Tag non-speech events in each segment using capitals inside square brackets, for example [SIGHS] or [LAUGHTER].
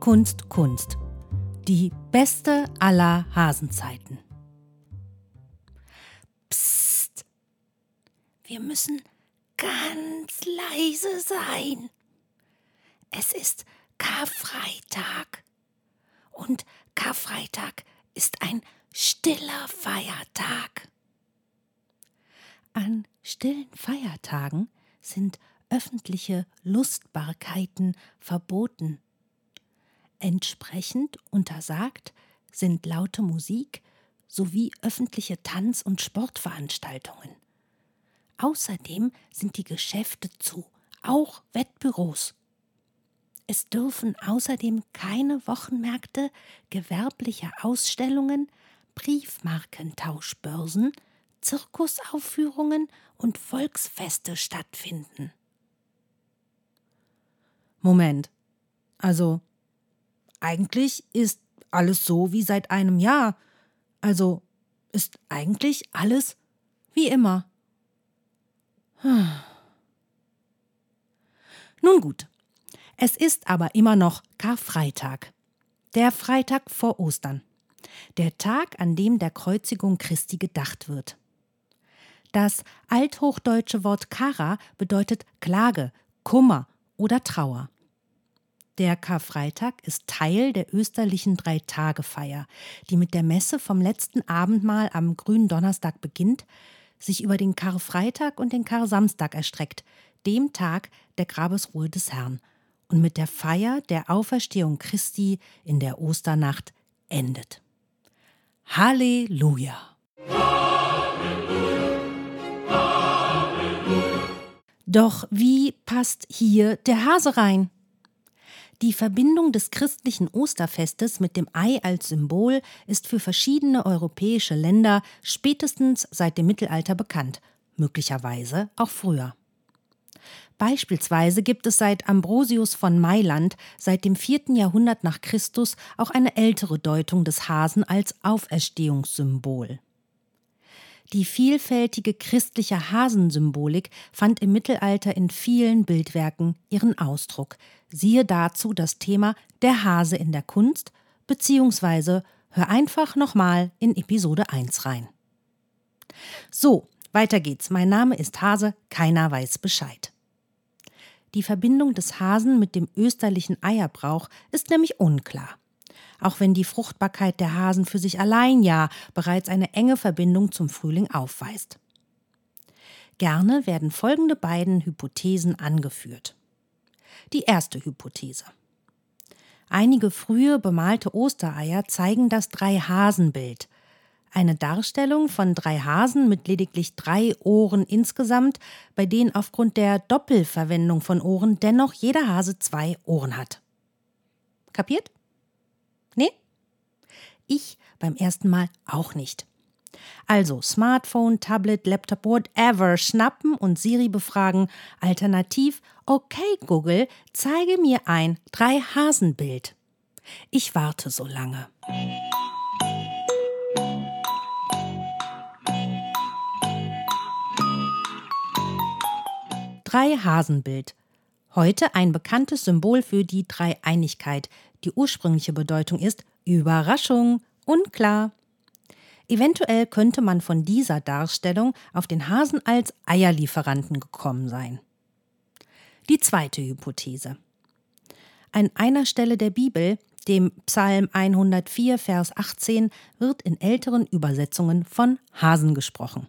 Kunst Kunst. Die beste aller Hasenzeiten. Psst. Wir müssen ganz leise sein. Es ist Karfreitag. Und Karfreitag ist ein stiller Feiertag. An stillen Feiertagen sind öffentliche Lustbarkeiten verboten. Entsprechend untersagt sind laute Musik sowie öffentliche Tanz- und Sportveranstaltungen. Außerdem sind die Geschäfte zu, auch Wettbüros. Es dürfen außerdem keine Wochenmärkte, gewerbliche Ausstellungen, Briefmarkentauschbörsen, Zirkusaufführungen und Volksfeste stattfinden. Moment. Also, eigentlich ist alles so wie seit einem Jahr. Also ist eigentlich alles wie immer. [SIGHS] Nun gut, es ist aber immer noch Karfreitag, der Freitag vor Ostern, der Tag, an dem der Kreuzigung Christi gedacht wird. Das althochdeutsche Wort Kara bedeutet Klage, Kummer oder Trauer. Der Karfreitag ist Teil der österlichen Dreitagefeier, die mit der Messe vom letzten Abendmahl am grünen Donnerstag beginnt, sich über den Karfreitag und den Karsamstag erstreckt, dem Tag der Grabesruhe des Herrn, und mit der Feier der Auferstehung Christi in der Osternacht endet. Halleluja! Doch wie passt hier der Hase rein? Die Verbindung des christlichen Osterfestes mit dem Ei als Symbol ist für verschiedene europäische Länder spätestens seit dem Mittelalter bekannt, möglicherweise auch früher. Beispielsweise gibt es seit Ambrosius von Mailand seit dem 4. Jahrhundert nach Christus auch eine ältere Deutung des Hasen als Auferstehungssymbol. Die vielfältige christliche Hasensymbolik fand im Mittelalter in vielen Bildwerken ihren Ausdruck. Siehe dazu das Thema Der Hase in der Kunst, beziehungsweise hör einfach nochmal in Episode 1 rein. So, weiter geht's. Mein Name ist Hase, keiner weiß Bescheid. Die Verbindung des Hasen mit dem österlichen Eierbrauch ist nämlich unklar auch wenn die Fruchtbarkeit der Hasen für sich allein ja bereits eine enge Verbindung zum Frühling aufweist. Gerne werden folgende beiden Hypothesen angeführt. Die erste Hypothese. Einige frühe bemalte Ostereier zeigen das Drei-Hasen-Bild, eine Darstellung von drei Hasen mit lediglich drei Ohren insgesamt, bei denen aufgrund der Doppelverwendung von Ohren dennoch jeder Hase zwei Ohren hat. Kapiert? Ich beim ersten Mal auch nicht. Also Smartphone, Tablet, Laptop, whatever schnappen und Siri befragen. Alternativ, okay Google, zeige mir ein Drei-Hasen-Bild. Ich warte so lange. Drei-Hasen-Bild. Heute ein bekanntes Symbol für die Dreieinigkeit, die ursprüngliche Bedeutung ist Überraschung, unklar. Eventuell könnte man von dieser Darstellung auf den Hasen als Eierlieferanten gekommen sein. Die zweite Hypothese. An einer Stelle der Bibel, dem Psalm 104, Vers 18, wird in älteren Übersetzungen von Hasen gesprochen.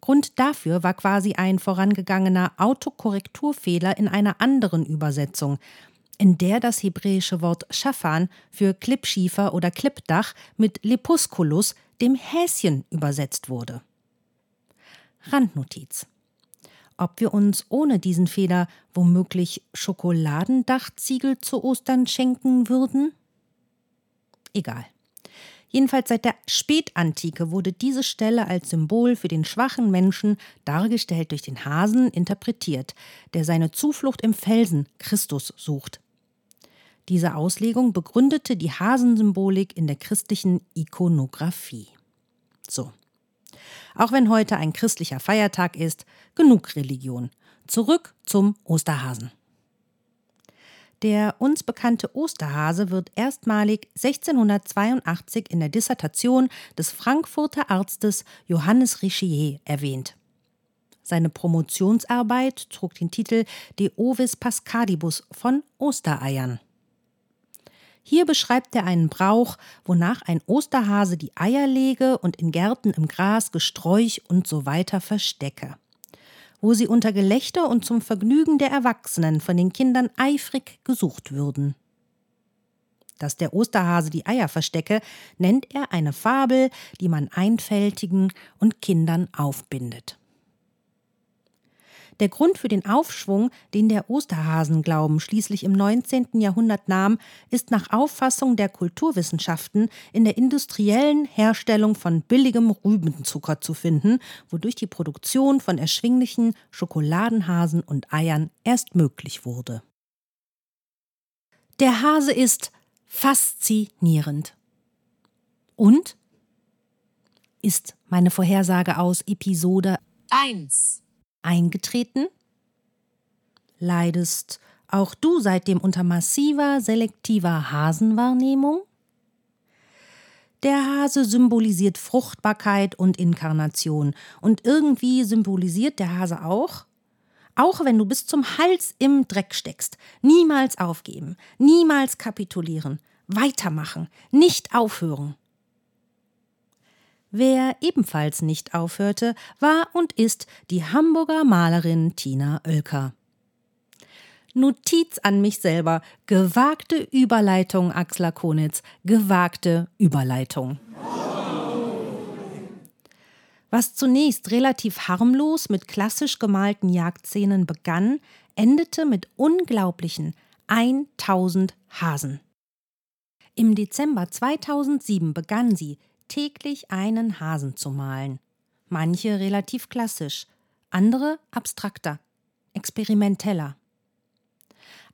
Grund dafür war quasi ein vorangegangener Autokorrekturfehler in einer anderen Übersetzung, in der das hebräische Wort Schafan für Klippschiefer oder Klippdach mit Lepusculus, dem Häschen, übersetzt wurde. Randnotiz. Ob wir uns ohne diesen Fehler womöglich Schokoladendachziegel zu Ostern schenken würden? Egal. Jedenfalls seit der Spätantike wurde diese Stelle als Symbol für den schwachen Menschen, dargestellt durch den Hasen, interpretiert, der seine Zuflucht im Felsen Christus sucht. Diese Auslegung begründete die Hasensymbolik in der christlichen Ikonographie. So. Auch wenn heute ein christlicher Feiertag ist, genug Religion. Zurück zum Osterhasen. Der uns bekannte Osterhase wird erstmalig 1682 in der Dissertation des Frankfurter Arztes Johannes Richier erwähnt. Seine Promotionsarbeit trug den Titel De Ovis Pascadibus von Ostereiern. Hier beschreibt er einen Brauch, wonach ein Osterhase die Eier lege und in Gärten im Gras, Gesträuch und so weiter verstecke wo sie unter Gelächter und zum Vergnügen der Erwachsenen von den Kindern eifrig gesucht würden. Dass der Osterhase die Eier verstecke, nennt er eine Fabel, die man Einfältigen und Kindern aufbindet. Der Grund für den Aufschwung, den der Osterhasenglauben schließlich im 19. Jahrhundert nahm, ist nach Auffassung der Kulturwissenschaften in der industriellen Herstellung von billigem Rübenzucker zu finden, wodurch die Produktion von erschwinglichen Schokoladenhasen und Eiern erst möglich wurde. Der Hase ist faszinierend. Und? Ist meine Vorhersage aus Episode 1 eingetreten? Leidest auch du seitdem unter massiver selektiver Hasenwahrnehmung? Der Hase symbolisiert Fruchtbarkeit und Inkarnation. Und irgendwie symbolisiert der Hase auch, auch wenn du bis zum Hals im Dreck steckst, niemals aufgeben, niemals kapitulieren, weitermachen, nicht aufhören. Wer ebenfalls nicht aufhörte, war und ist die Hamburger Malerin Tina Oelker. Notiz an mich selber. Gewagte Überleitung, Axler Konitz. Gewagte Überleitung. Was zunächst relativ harmlos mit klassisch gemalten Jagdszenen begann, endete mit unglaublichen 1000 Hasen. Im Dezember 2007 begann sie, täglich einen Hasen zu malen. Manche relativ klassisch, andere abstrakter, experimenteller.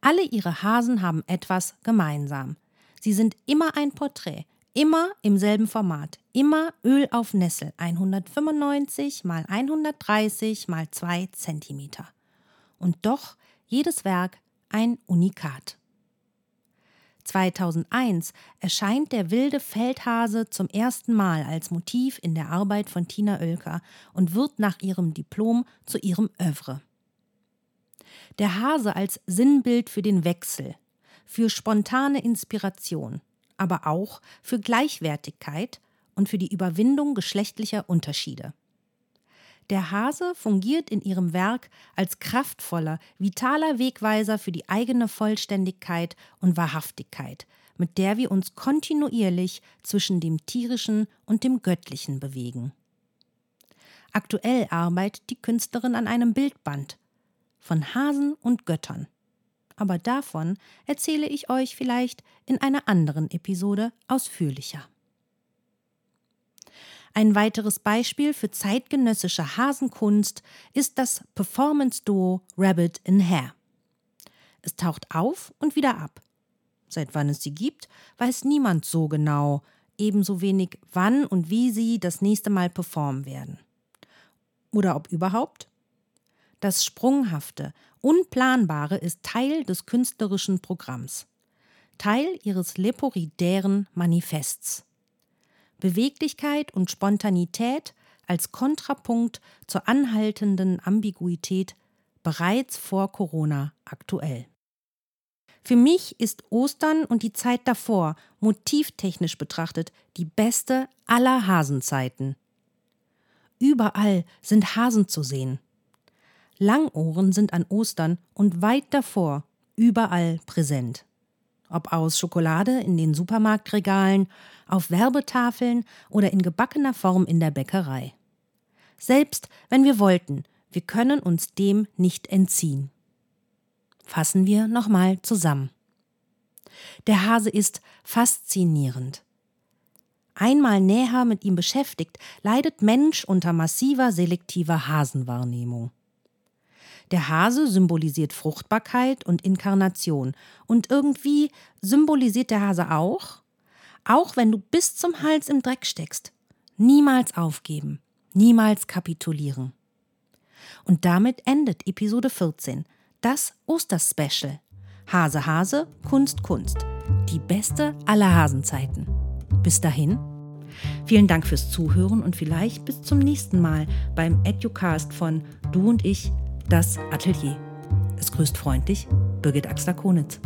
Alle ihre Hasen haben etwas gemeinsam. Sie sind immer ein Porträt, immer im selben Format, immer Öl auf Nessel, 195 mal 130 mal 2 cm. Und doch jedes Werk ein Unikat. 2001 erscheint der wilde Feldhase zum ersten Mal als Motiv in der Arbeit von Tina Oelker und wird nach ihrem Diplom zu ihrem Övre. Der Hase als Sinnbild für den Wechsel, für spontane Inspiration, aber auch für Gleichwertigkeit und für die Überwindung geschlechtlicher Unterschiede. Der Hase fungiert in ihrem Werk als kraftvoller, vitaler Wegweiser für die eigene Vollständigkeit und Wahrhaftigkeit, mit der wir uns kontinuierlich zwischen dem Tierischen und dem Göttlichen bewegen. Aktuell arbeitet die Künstlerin an einem Bildband von Hasen und Göttern. Aber davon erzähle ich euch vielleicht in einer anderen Episode ausführlicher. Ein weiteres Beispiel für zeitgenössische Hasenkunst ist das Performance-Duo Rabbit in Hair. Es taucht auf und wieder ab. Seit wann es sie gibt, weiß niemand so genau, ebenso wenig wann und wie sie das nächste Mal performen werden. Oder ob überhaupt? Das Sprunghafte, Unplanbare ist Teil des künstlerischen Programms, Teil ihres leporidären Manifests. Beweglichkeit und Spontanität als Kontrapunkt zur anhaltenden Ambiguität bereits vor Corona aktuell. Für mich ist Ostern und die Zeit davor motivtechnisch betrachtet die beste aller Hasenzeiten. Überall sind Hasen zu sehen. Langohren sind an Ostern und weit davor überall präsent ob aus Schokolade in den Supermarktregalen, auf Werbetafeln oder in gebackener Form in der Bäckerei. Selbst wenn wir wollten, wir können uns dem nicht entziehen. Fassen wir nochmal zusammen. Der Hase ist faszinierend. einmal näher mit ihm beschäftigt, leidet Mensch unter massiver selektiver Hasenwahrnehmung. Der Hase symbolisiert Fruchtbarkeit und Inkarnation. Und irgendwie symbolisiert der Hase auch, auch wenn du bis zum Hals im Dreck steckst, niemals aufgeben, niemals kapitulieren. Und damit endet Episode 14, das Osterspecial. Hase, Hase, Kunst, Kunst. Die beste aller Hasenzeiten. Bis dahin. Vielen Dank fürs Zuhören und vielleicht bis zum nächsten Mal beim Educast von Du und ich, das Atelier. Es grüßt freundlich Birgit Axler-Konitz.